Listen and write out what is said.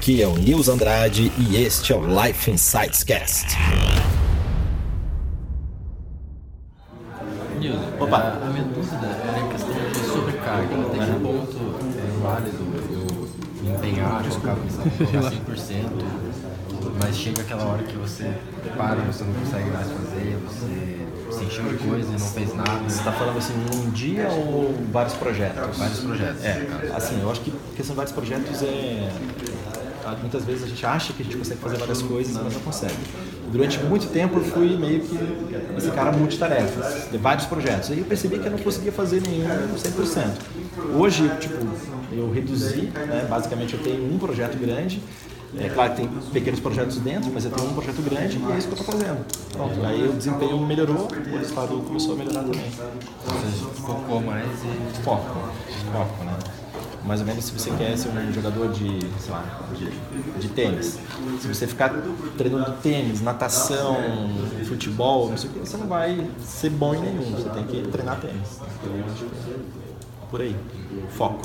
Aqui é o Nils Andrade e este é o Life Insights Cast. Nils, Opa. a, a minha dúvida é a questão de sobrecarga. Até que ponto é válido eu me empenhar, colocar, colocar 100%, mas chega aquela hora que você para, você não consegue mais fazer, você se encheu de coisa e não fez nada. Você está falando assim, um dia ou vários projetos? Vários projetos. É, assim, eu acho que a questão de vários projetos é. Muitas vezes a gente acha que a gente consegue fazer várias coisas, mas não consegue. Durante muito tempo eu fui meio que esse cara multitarefas, de vários projetos. Aí eu percebi que eu não conseguia fazer nenhum 100%. Hoje, tipo, eu reduzi, né? basicamente eu tenho um projeto grande, é claro que tem pequenos projetos dentro, mas eu tenho um projeto grande e é isso que eu estou fazendo. Pronto, aí o desempenho melhorou, o resultado começou a melhorar também. Você focou mais e Foco, foco, né? Mais ou menos se você quer ser um jogador de, sei lá, de, de tênis. Se você ficar treinando tênis, natação, futebol, não sei o que, você não vai ser bom em nenhum. Você tem que treinar tênis. Então, eu acho que é por aí. Foco.